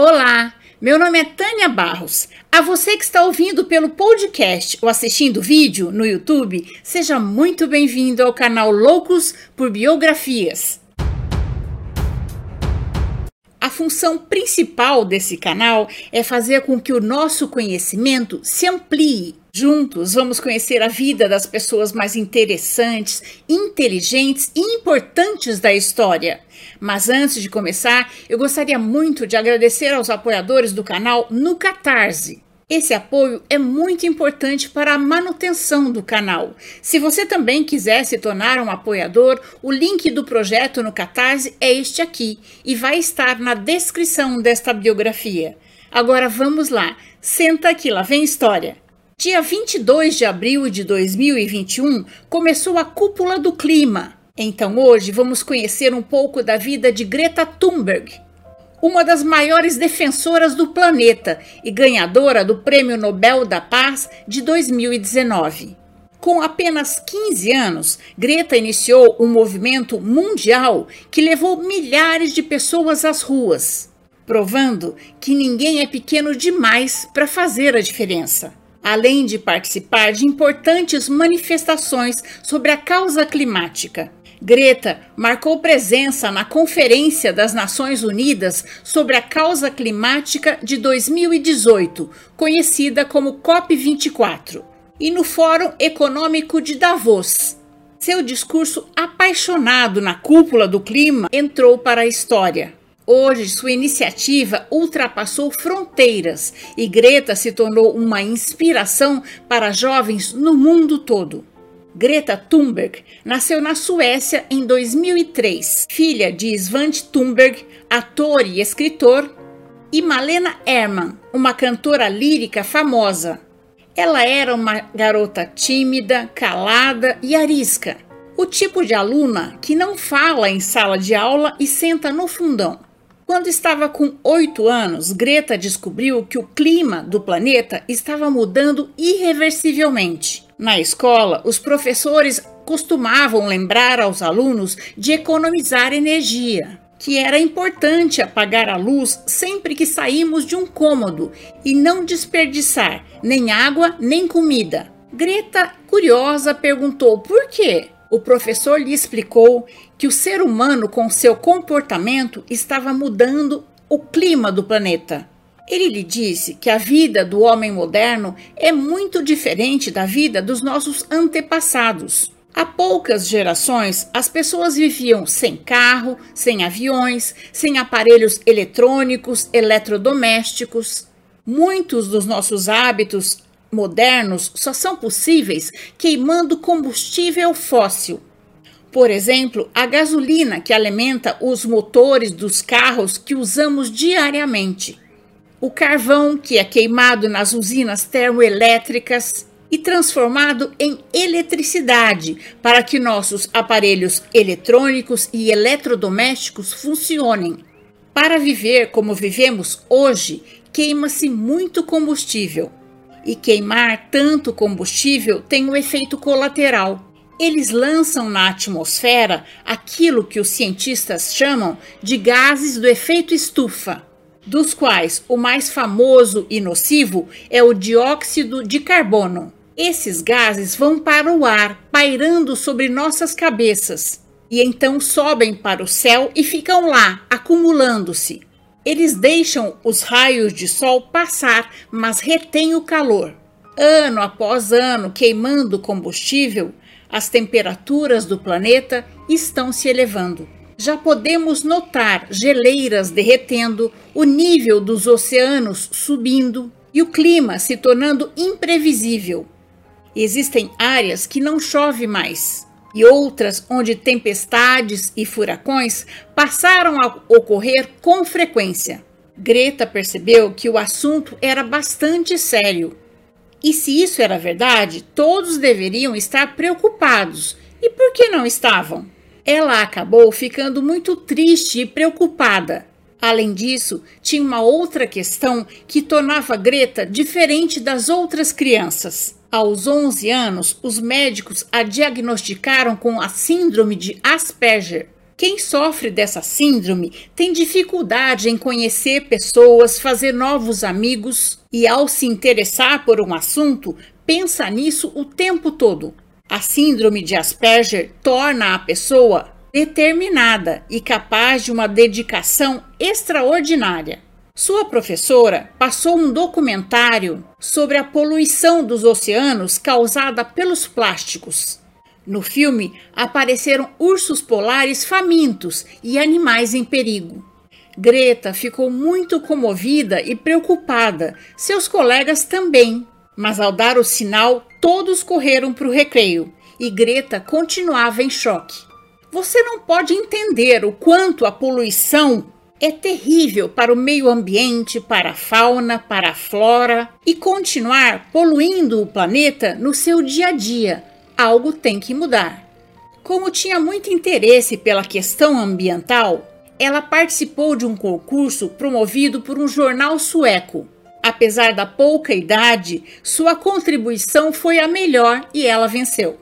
Olá, meu nome é Tânia Barros. A você que está ouvindo pelo podcast ou assistindo vídeo no YouTube, seja muito bem-vindo ao canal Loucos por Biografias. A função principal desse canal é fazer com que o nosso conhecimento se amplie. Juntos vamos conhecer a vida das pessoas mais interessantes, inteligentes e importantes da história. Mas antes de começar, eu gostaria muito de agradecer aos apoiadores do canal no Catarse. Esse apoio é muito importante para a manutenção do canal. Se você também quiser se tornar um apoiador, o link do projeto no Catarse é este aqui e vai estar na descrição desta biografia. Agora vamos lá, senta aqui, lá vem história. Dia 22 de abril de 2021 começou a Cúpula do Clima. Então hoje vamos conhecer um pouco da vida de Greta Thunberg, uma das maiores defensoras do planeta e ganhadora do Prêmio Nobel da Paz de 2019. Com apenas 15 anos, Greta iniciou um movimento mundial que levou milhares de pessoas às ruas, provando que ninguém é pequeno demais para fazer a diferença. Além de participar de importantes manifestações sobre a causa climática, Greta marcou presença na Conferência das Nações Unidas sobre a Causa Climática de 2018, conhecida como COP24, e no Fórum Econômico de Davos. Seu discurso apaixonado na cúpula do clima entrou para a história. Hoje, sua iniciativa ultrapassou fronteiras e Greta se tornou uma inspiração para jovens no mundo todo. Greta Thunberg nasceu na Suécia em 2003, filha de Svante Thunberg, ator e escritor, e Malena Herman, uma cantora lírica famosa. Ela era uma garota tímida, calada e arisca, o tipo de aluna que não fala em sala de aula e senta no fundão. Quando estava com oito anos, Greta descobriu que o clima do planeta estava mudando irreversivelmente. Na escola, os professores costumavam lembrar aos alunos de economizar energia, que era importante apagar a luz sempre que saímos de um cômodo e não desperdiçar nem água nem comida. Greta, curiosa, perguntou por quê. O professor lhe explicou que o ser humano, com seu comportamento, estava mudando o clima do planeta. Ele lhe disse que a vida do homem moderno é muito diferente da vida dos nossos antepassados. Há poucas gerações, as pessoas viviam sem carro, sem aviões, sem aparelhos eletrônicos, eletrodomésticos. Muitos dos nossos hábitos modernos só são possíveis queimando combustível fóssil. Por exemplo, a gasolina que alimenta os motores dos carros que usamos diariamente o carvão que é queimado nas usinas termoelétricas e transformado em eletricidade para que nossos aparelhos eletrônicos e eletrodomésticos funcionem. Para viver como vivemos hoje, queima-se muito combustível. E queimar tanto combustível tem um efeito colateral. Eles lançam na atmosfera aquilo que os cientistas chamam de gases do efeito estufa dos quais o mais famoso e nocivo é o dióxido de carbono. Esses gases vão para o ar, pairando sobre nossas cabeças, e então sobem para o céu e ficam lá, acumulando-se. Eles deixam os raios de sol passar, mas retêm o calor. Ano após ano, queimando combustível, as temperaturas do planeta estão se elevando já podemos notar geleiras derretendo, o nível dos oceanos subindo e o clima se tornando imprevisível. Existem áreas que não chove mais e outras onde tempestades e furacões passaram a ocorrer com frequência. Greta percebeu que o assunto era bastante sério. E se isso era verdade, todos deveriam estar preocupados. E por que não estavam? Ela acabou ficando muito triste e preocupada. Além disso, tinha uma outra questão que tornava Greta diferente das outras crianças. Aos 11 anos, os médicos a diagnosticaram com a síndrome de Asperger. Quem sofre dessa síndrome tem dificuldade em conhecer pessoas, fazer novos amigos e, ao se interessar por um assunto, pensa nisso o tempo todo. A síndrome de Asperger torna a pessoa determinada e capaz de uma dedicação extraordinária. Sua professora passou um documentário sobre a poluição dos oceanos causada pelos plásticos. No filme apareceram ursos polares famintos e animais em perigo. Greta ficou muito comovida e preocupada, seus colegas também. Mas ao dar o sinal, todos correram para o recreio e Greta continuava em choque. Você não pode entender o quanto a poluição é terrível para o meio ambiente, para a fauna, para a flora e continuar poluindo o planeta no seu dia a dia, algo tem que mudar. Como tinha muito interesse pela questão ambiental, ela participou de um concurso promovido por um jornal sueco. Apesar da pouca idade, sua contribuição foi a melhor e ela venceu.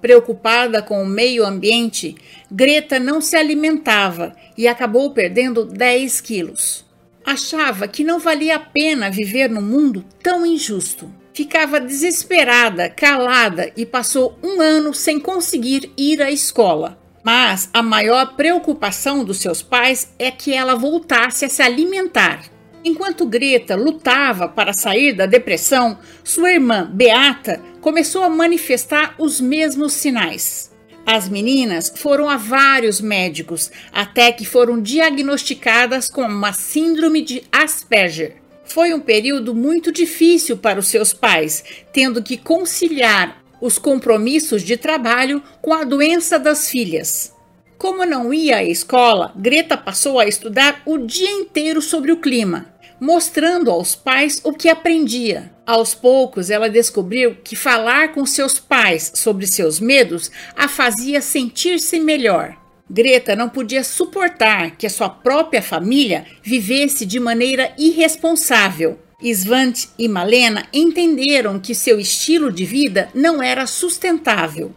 Preocupada com o meio ambiente, Greta não se alimentava e acabou perdendo 10 quilos. Achava que não valia a pena viver num mundo tão injusto. Ficava desesperada, calada e passou um ano sem conseguir ir à escola. Mas a maior preocupação dos seus pais é que ela voltasse a se alimentar. Enquanto Greta lutava para sair da depressão, sua irmã Beata começou a manifestar os mesmos sinais. As meninas foram a vários médicos até que foram diagnosticadas com uma síndrome de Asperger. Foi um período muito difícil para os seus pais, tendo que conciliar os compromissos de trabalho com a doença das filhas. Como não ia à escola, Greta passou a estudar o dia inteiro sobre o clima, mostrando aos pais o que aprendia. Aos poucos, ela descobriu que falar com seus pais sobre seus medos a fazia sentir-se melhor. Greta não podia suportar que a sua própria família vivesse de maneira irresponsável. Svante e Malena entenderam que seu estilo de vida não era sustentável.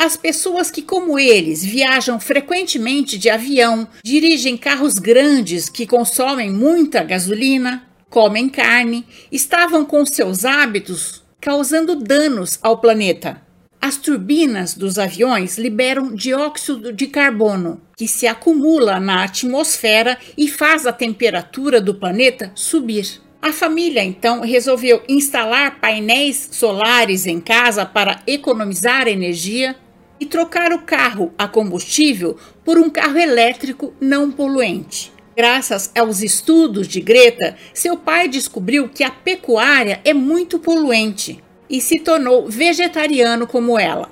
As pessoas que, como eles, viajam frequentemente de avião, dirigem carros grandes que consomem muita gasolina, comem carne, estavam com seus hábitos causando danos ao planeta. As turbinas dos aviões liberam dióxido de carbono, que se acumula na atmosfera e faz a temperatura do planeta subir. A família então resolveu instalar painéis solares em casa para economizar energia e trocar o carro a combustível por um carro elétrico não poluente. Graças aos estudos de Greta, seu pai descobriu que a pecuária é muito poluente e se tornou vegetariano como ela.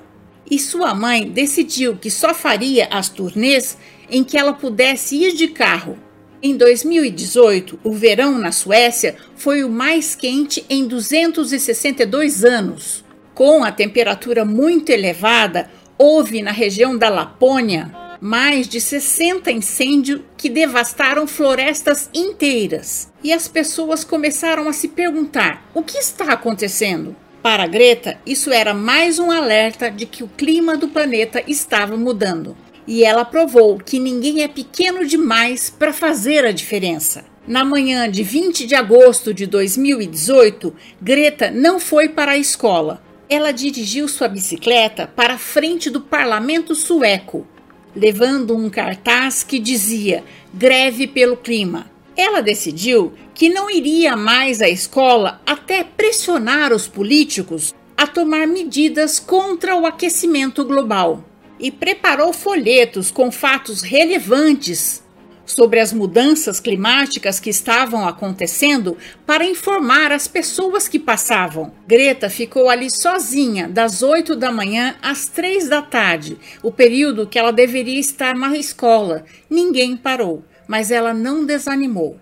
E sua mãe decidiu que só faria as turnês em que ela pudesse ir de carro. Em 2018, o verão na Suécia foi o mais quente em 262 anos. Com a temperatura muito elevada, houve na região da Lapônia mais de 60 incêndios que devastaram florestas inteiras. E as pessoas começaram a se perguntar: o que está acontecendo? Para Greta, isso era mais um alerta de que o clima do planeta estava mudando. E ela provou que ninguém é pequeno demais para fazer a diferença. Na manhã de 20 de agosto de 2018, Greta não foi para a escola. Ela dirigiu sua bicicleta para a frente do parlamento sueco, levando um cartaz que dizia Greve pelo Clima. Ela decidiu que não iria mais à escola até pressionar os políticos a tomar medidas contra o aquecimento global e preparou folhetos com fatos relevantes sobre as mudanças climáticas que estavam acontecendo para informar as pessoas que passavam. Greta ficou ali sozinha das 8 da manhã às 3 da tarde, o período que ela deveria estar na escola. Ninguém parou mas ela não desanimou.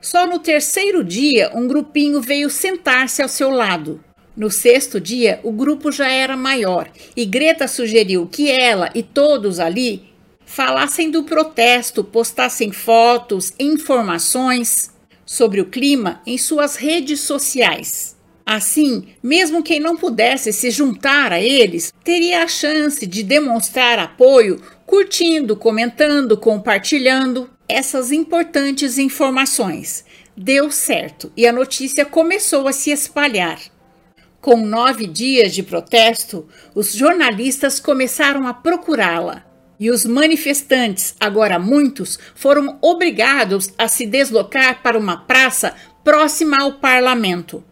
Só no terceiro dia, um grupinho veio sentar-se ao seu lado. No sexto dia, o grupo já era maior e Greta sugeriu que ela e todos ali falassem do protesto, postassem fotos, informações sobre o clima em suas redes sociais. Assim, mesmo quem não pudesse se juntar a eles, teria a chance de demonstrar apoio curtindo, comentando, compartilhando essas importantes informações. Deu certo e a notícia começou a se espalhar. Com nove dias de protesto, os jornalistas começaram a procurá-la. E os manifestantes, agora muitos, foram obrigados a se deslocar para uma praça próxima ao parlamento.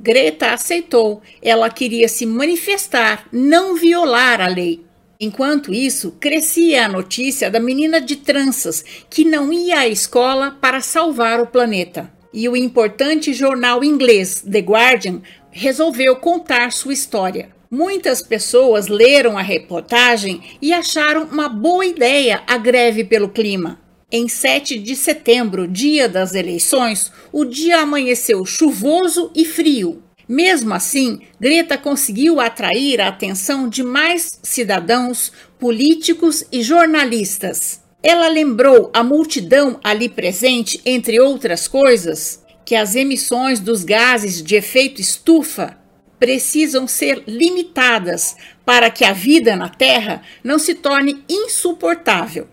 Greta aceitou, ela queria se manifestar, não violar a lei. Enquanto isso, crescia a notícia da menina de tranças que não ia à escola para salvar o planeta. E o importante jornal inglês The Guardian resolveu contar sua história. Muitas pessoas leram a reportagem e acharam uma boa ideia a greve pelo clima. Em 7 de setembro, dia das eleições, o dia amanheceu chuvoso e frio. Mesmo assim, Greta conseguiu atrair a atenção de mais cidadãos, políticos e jornalistas. Ela lembrou a multidão ali presente, entre outras coisas, que as emissões dos gases de efeito estufa precisam ser limitadas para que a vida na Terra não se torne insuportável.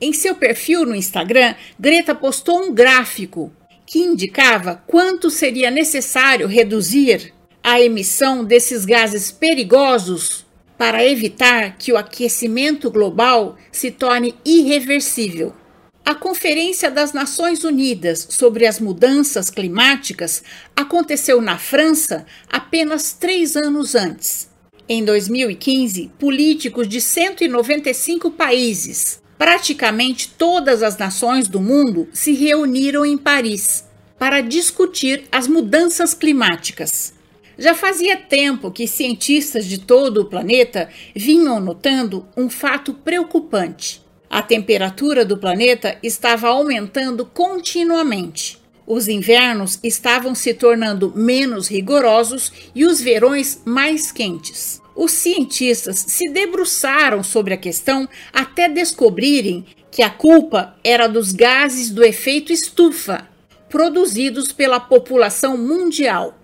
Em seu perfil no Instagram, Greta postou um gráfico que indicava quanto seria necessário reduzir a emissão desses gases perigosos para evitar que o aquecimento global se torne irreversível. A Conferência das Nações Unidas sobre as Mudanças Climáticas aconteceu na França apenas três anos antes. Em 2015, políticos de 195 países praticamente todas as nações do mundo se reuniram em Paris para discutir as mudanças climáticas. Já fazia tempo que cientistas de todo o planeta vinham notando um fato preocupante. A temperatura do planeta estava aumentando continuamente. Os invernos estavam se tornando menos rigorosos e os verões mais quentes. Os cientistas se debruçaram sobre a questão até descobrirem que a culpa era dos gases do efeito estufa produzidos pela população mundial.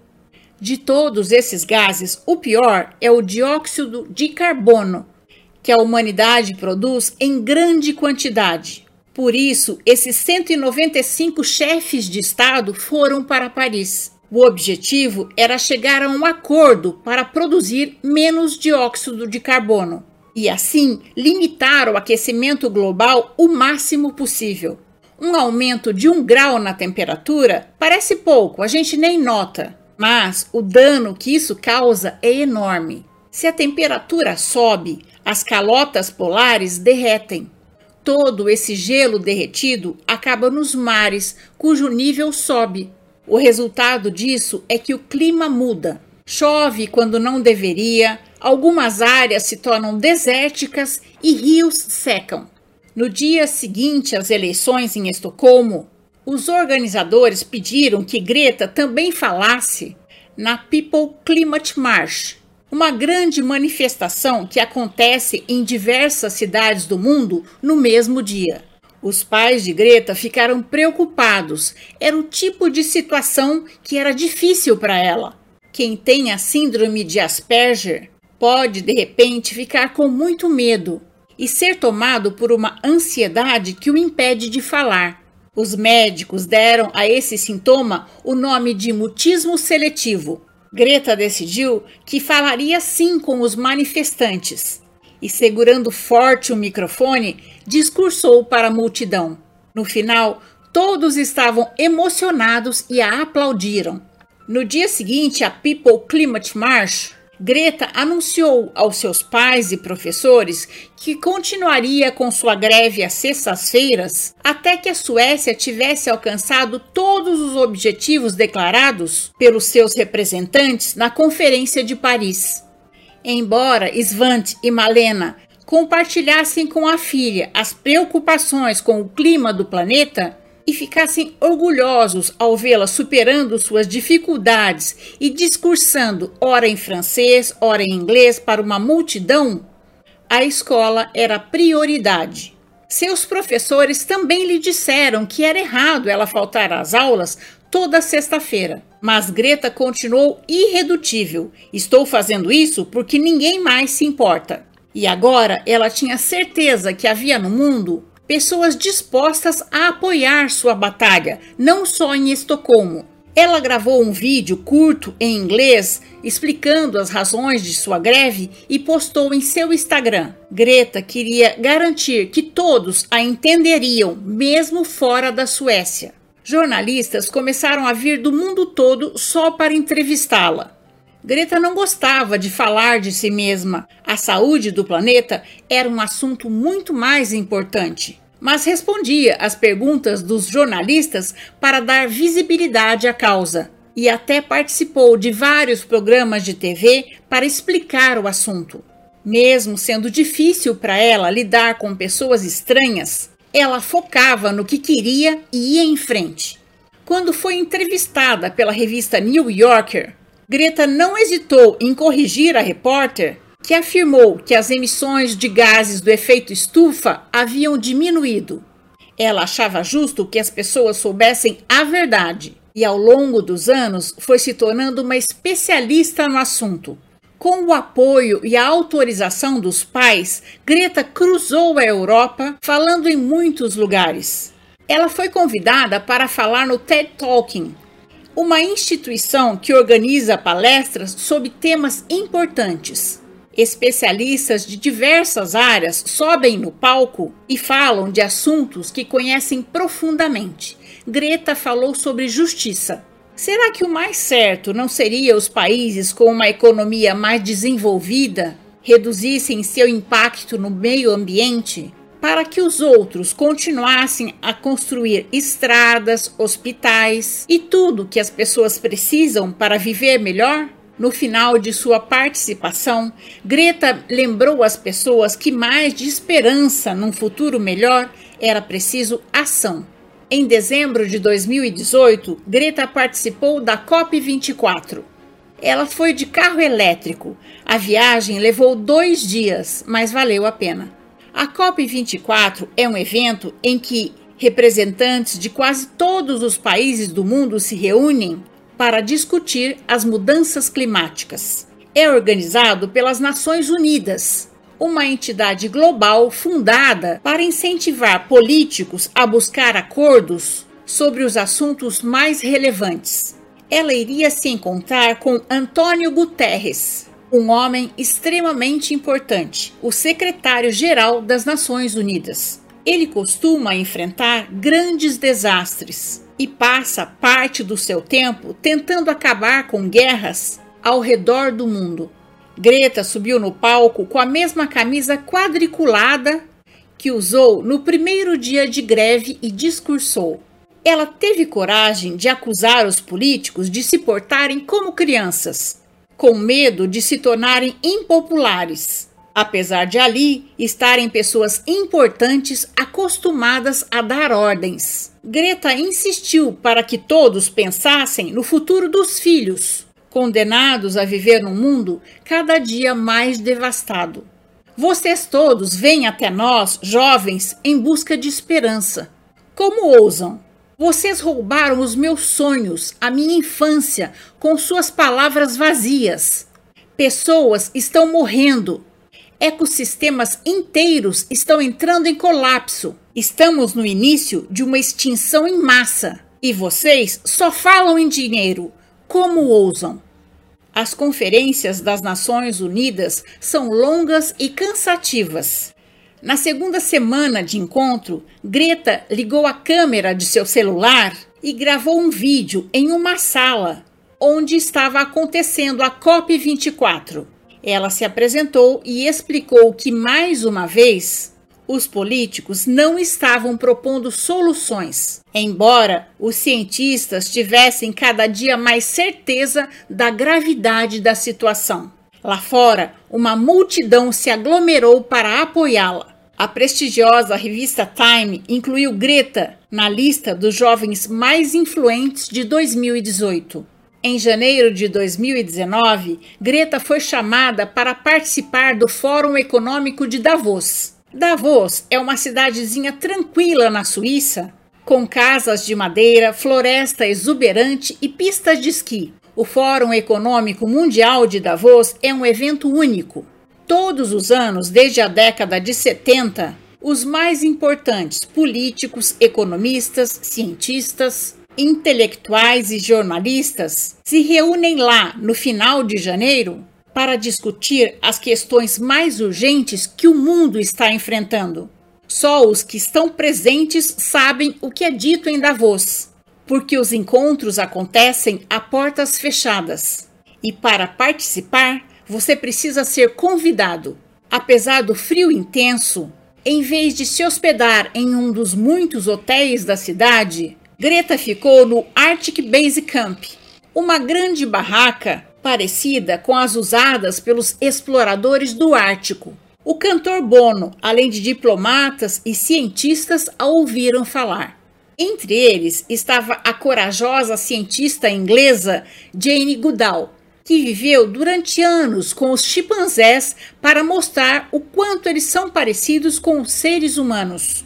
De todos esses gases, o pior é o dióxido de carbono, que a humanidade produz em grande quantidade. Por isso, esses 195 chefes de Estado foram para Paris. O objetivo era chegar a um acordo para produzir menos dióxido de carbono e, assim, limitar o aquecimento global o máximo possível. Um aumento de um grau na temperatura parece pouco, a gente nem nota, mas o dano que isso causa é enorme. Se a temperatura sobe, as calotas polares derretem. Todo esse gelo derretido acaba nos mares, cujo nível sobe, o resultado disso é que o clima muda. Chove quando não deveria, algumas áreas se tornam desérticas e rios secam. No dia seguinte às eleições em Estocolmo, os organizadores pediram que Greta também falasse na People Climate March, uma grande manifestação que acontece em diversas cidades do mundo no mesmo dia. Os pais de Greta ficaram preocupados. Era o tipo de situação que era difícil para ela. Quem tem a síndrome de Asperger pode, de repente, ficar com muito medo e ser tomado por uma ansiedade que o impede de falar. Os médicos deram a esse sintoma o nome de mutismo seletivo. Greta decidiu que falaria sim com os manifestantes e, segurando forte o microfone, discursou para a multidão. No final, todos estavam emocionados e a aplaudiram. No dia seguinte, a People Climate March, Greta anunciou aos seus pais e professores que continuaria com sua greve às sextas-feiras até que a Suécia tivesse alcançado todos os objetivos declarados pelos seus representantes na Conferência de Paris. Embora Svante e Malena compartilhassem com a filha as preocupações com o clima do planeta e ficassem orgulhosos ao vê-la superando suas dificuldades e discursando, ora em francês, ora em inglês, para uma multidão, a escola era prioridade. Seus professores também lhe disseram que era errado ela faltar às aulas toda sexta-feira. Mas Greta continuou irredutível. Estou fazendo isso porque ninguém mais se importa. E agora ela tinha certeza que havia no mundo pessoas dispostas a apoiar sua batalha, não só em Estocolmo. Ela gravou um vídeo curto em inglês explicando as razões de sua greve e postou em seu Instagram. Greta queria garantir que todos a entenderiam, mesmo fora da Suécia. Jornalistas começaram a vir do mundo todo só para entrevistá-la. Greta não gostava de falar de si mesma. A saúde do planeta era um assunto muito mais importante. Mas respondia às perguntas dos jornalistas para dar visibilidade à causa. E até participou de vários programas de TV para explicar o assunto. Mesmo sendo difícil para ela lidar com pessoas estranhas, ela focava no que queria e ia em frente. Quando foi entrevistada pela revista New Yorker, Greta não hesitou em corrigir a repórter, que afirmou que as emissões de gases do efeito estufa haviam diminuído. Ela achava justo que as pessoas soubessem a verdade e, ao longo dos anos, foi se tornando uma especialista no assunto. Com o apoio e a autorização dos pais, Greta cruzou a Europa, falando em muitos lugares. Ela foi convidada para falar no TED Talking, uma instituição que organiza palestras sobre temas importantes. Especialistas de diversas áreas sobem no palco e falam de assuntos que conhecem profundamente. Greta falou sobre justiça. Será que o mais certo não seria os países com uma economia mais desenvolvida reduzissem seu impacto no meio ambiente? Para que os outros continuassem a construir estradas, hospitais e tudo que as pessoas precisam para viver melhor? No final de sua participação, Greta lembrou às pessoas que mais de esperança num futuro melhor era preciso ação. Em dezembro de 2018, Greta participou da COP24. Ela foi de carro elétrico. A viagem levou dois dias, mas valeu a pena. A COP24 é um evento em que representantes de quase todos os países do mundo se reúnem para discutir as mudanças climáticas. É organizado pelas Nações Unidas, uma entidade global fundada para incentivar políticos a buscar acordos sobre os assuntos mais relevantes. Ela iria se encontrar com Antônio Guterres, um homem extremamente importante, o secretário-geral das Nações Unidas. Ele costuma enfrentar grandes desastres e passa parte do seu tempo tentando acabar com guerras ao redor do mundo. Greta subiu no palco com a mesma camisa quadriculada que usou no primeiro dia de greve e discursou. Ela teve coragem de acusar os políticos de se portarem como crianças com medo de se tornarem impopulares, apesar de ali estarem pessoas importantes acostumadas a dar ordens. Greta insistiu para que todos pensassem no futuro dos filhos, condenados a viver num mundo cada dia mais devastado. Vocês todos vêm até nós, jovens, em busca de esperança. Como ousam vocês roubaram os meus sonhos, a minha infância, com suas palavras vazias. Pessoas estão morrendo. Ecossistemas inteiros estão entrando em colapso. Estamos no início de uma extinção em massa. E vocês só falam em dinheiro. Como ousam? As conferências das Nações Unidas são longas e cansativas. Na segunda semana de encontro, Greta ligou a câmera de seu celular e gravou um vídeo em uma sala onde estava acontecendo a COP24. Ela se apresentou e explicou que, mais uma vez, os políticos não estavam propondo soluções, embora os cientistas tivessem cada dia mais certeza da gravidade da situação. Lá fora, uma multidão se aglomerou para apoiá-la. A prestigiosa revista Time incluiu Greta na lista dos jovens mais influentes de 2018. Em janeiro de 2019, Greta foi chamada para participar do Fórum Econômico de Davos. Davos é uma cidadezinha tranquila na Suíça, com casas de madeira, floresta exuberante e pistas de esqui. O Fórum Econômico Mundial de Davos é um evento único Todos os anos, desde a década de 70, os mais importantes políticos, economistas, cientistas, intelectuais e jornalistas se reúnem lá no final de janeiro para discutir as questões mais urgentes que o mundo está enfrentando. Só os que estão presentes sabem o que é dito em Davos, porque os encontros acontecem a portas fechadas. E para participar, você precisa ser convidado. Apesar do frio intenso, em vez de se hospedar em um dos muitos hotéis da cidade, Greta ficou no Arctic Base Camp, uma grande barraca parecida com as usadas pelos exploradores do Ártico. O cantor Bono, além de diplomatas e cientistas, a ouviram falar. Entre eles estava a corajosa cientista inglesa Jane Goodall, que viveu durante anos com os chimpanzés para mostrar o quanto eles são parecidos com os seres humanos.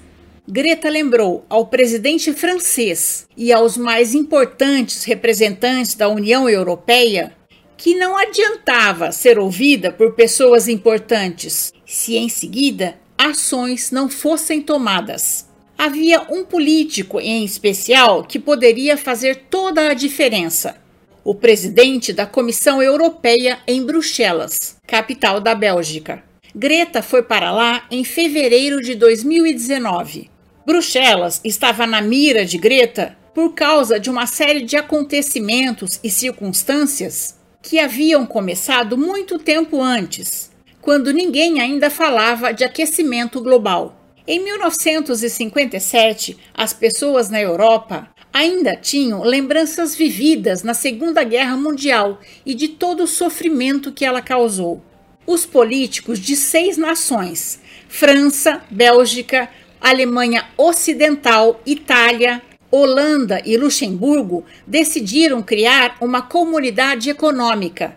Greta lembrou ao presidente francês e aos mais importantes representantes da União Europeia que não adiantava ser ouvida por pessoas importantes se em seguida ações não fossem tomadas. Havia um político em especial que poderia fazer toda a diferença o presidente da Comissão Europeia em Bruxelas, capital da Bélgica. Greta foi para lá em fevereiro de 2019. Bruxelas estava na mira de Greta por causa de uma série de acontecimentos e circunstâncias que haviam começado muito tempo antes, quando ninguém ainda falava de aquecimento global. Em 1957, as pessoas na Europa ainda tinham lembranças vividas na Segunda Guerra Mundial e de todo o sofrimento que ela causou. Os políticos de seis nações França, Bélgica, Alemanha Ocidental, Itália, Holanda e Luxemburgo decidiram criar uma comunidade econômica.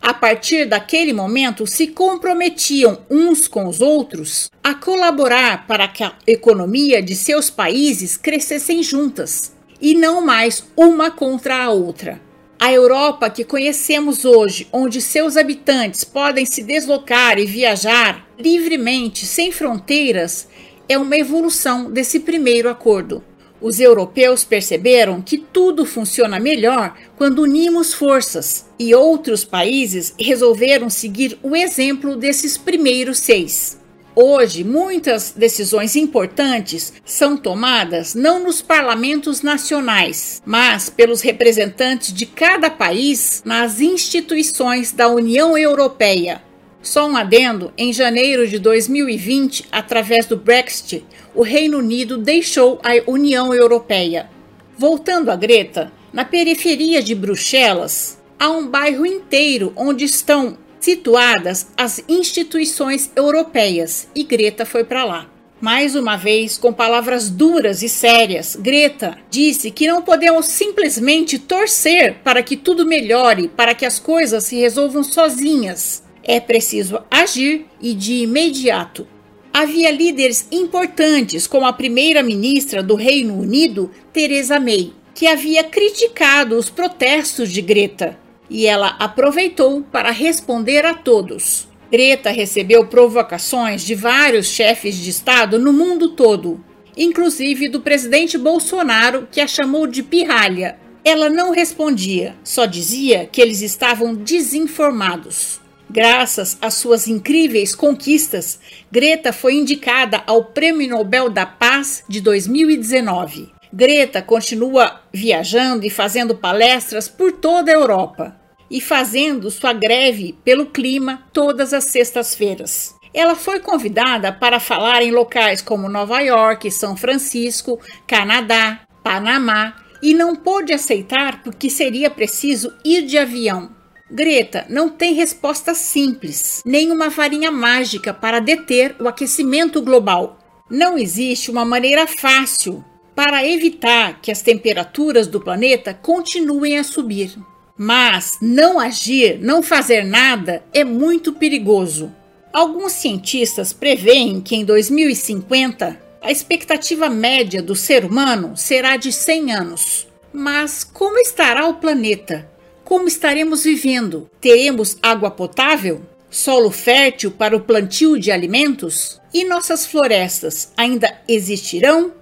A partir daquele momento, se comprometiam uns com os outros a colaborar para que a economia de seus países crescessem juntas e não mais uma contra a outra. A Europa que conhecemos hoje, onde seus habitantes podem se deslocar e viajar livremente, sem fronteiras, é uma evolução desse primeiro acordo. Os europeus perceberam que tudo funciona melhor quando unimos forças, e outros países resolveram seguir o exemplo desses primeiros seis. Hoje, muitas decisões importantes são tomadas não nos parlamentos nacionais, mas pelos representantes de cada país nas instituições da União Europeia. Só um adendo: em janeiro de 2020, através do Brexit, o Reino Unido deixou a União Europeia. Voltando a Greta, na periferia de Bruxelas, há um bairro inteiro onde estão situadas as instituições europeias e Greta foi para lá. Mais uma vez, com palavras duras e sérias, Greta disse que não podemos simplesmente torcer para que tudo melhore, para que as coisas se resolvam sozinhas. É preciso agir e de imediato. Havia líderes importantes, como a primeira-ministra do Reino Unido, Theresa May, que havia criticado os protestos de Greta e ela aproveitou para responder a todos. Greta recebeu provocações de vários chefes de Estado no mundo todo, inclusive do presidente Bolsonaro, que a chamou de pirralha. Ela não respondia, só dizia que eles estavam desinformados. Graças às suas incríveis conquistas, Greta foi indicada ao Prêmio Nobel da Paz de 2019. Greta continua viajando e fazendo palestras por toda a Europa e fazendo sua greve pelo clima todas as sextas-feiras. Ela foi convidada para falar em locais como Nova York, São Francisco, Canadá, Panamá e não pôde aceitar porque seria preciso ir de avião. Greta não tem resposta simples, nem uma varinha mágica para deter o aquecimento global. Não existe uma maneira fácil para evitar que as temperaturas do planeta continuem a subir. Mas não agir, não fazer nada é muito perigoso. Alguns cientistas preveem que em 2050 a expectativa média do ser humano será de 100 anos. Mas como estará o planeta? Como estaremos vivendo? Teremos água potável? Solo fértil para o plantio de alimentos? E nossas florestas ainda existirão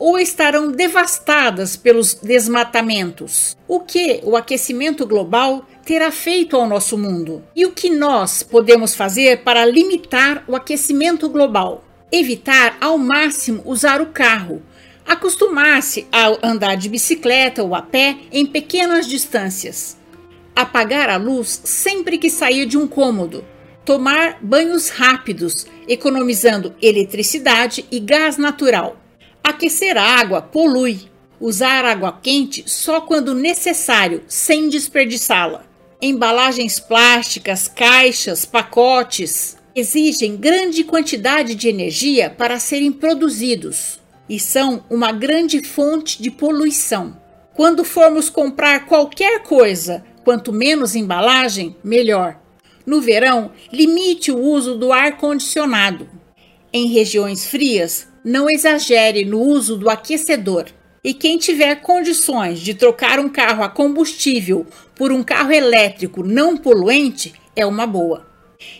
ou estarão devastadas pelos desmatamentos? O que o aquecimento global terá feito ao nosso mundo? E o que nós podemos fazer para limitar o aquecimento global? Evitar ao máximo usar o carro, acostumar-se a andar de bicicleta ou a pé em pequenas distâncias, apagar a luz sempre que sair de um cômodo, tomar banhos rápidos, economizando eletricidade e gás natural Aquecer a água polui. Usar água quente só quando necessário, sem desperdiçá-la. Embalagens plásticas, caixas, pacotes exigem grande quantidade de energia para serem produzidos e são uma grande fonte de poluição. Quando formos comprar qualquer coisa, quanto menos embalagem, melhor. No verão, limite o uso do ar condicionado. Em regiões frias, não exagere no uso do aquecedor. E quem tiver condições de trocar um carro a combustível por um carro elétrico não poluente é uma boa.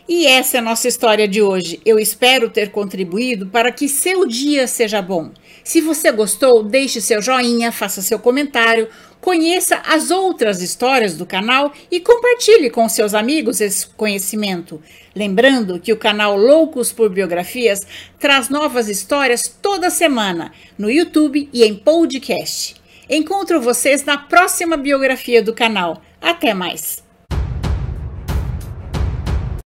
E essa é a nossa história de hoje. Eu espero ter contribuído para que seu dia seja bom. Se você gostou, deixe seu joinha, faça seu comentário, conheça as outras histórias do canal e compartilhe com seus amigos esse conhecimento. Lembrando que o canal Loucos por Biografias traz novas histórias toda semana no YouTube e em podcast. Encontro vocês na próxima biografia do canal. Até mais!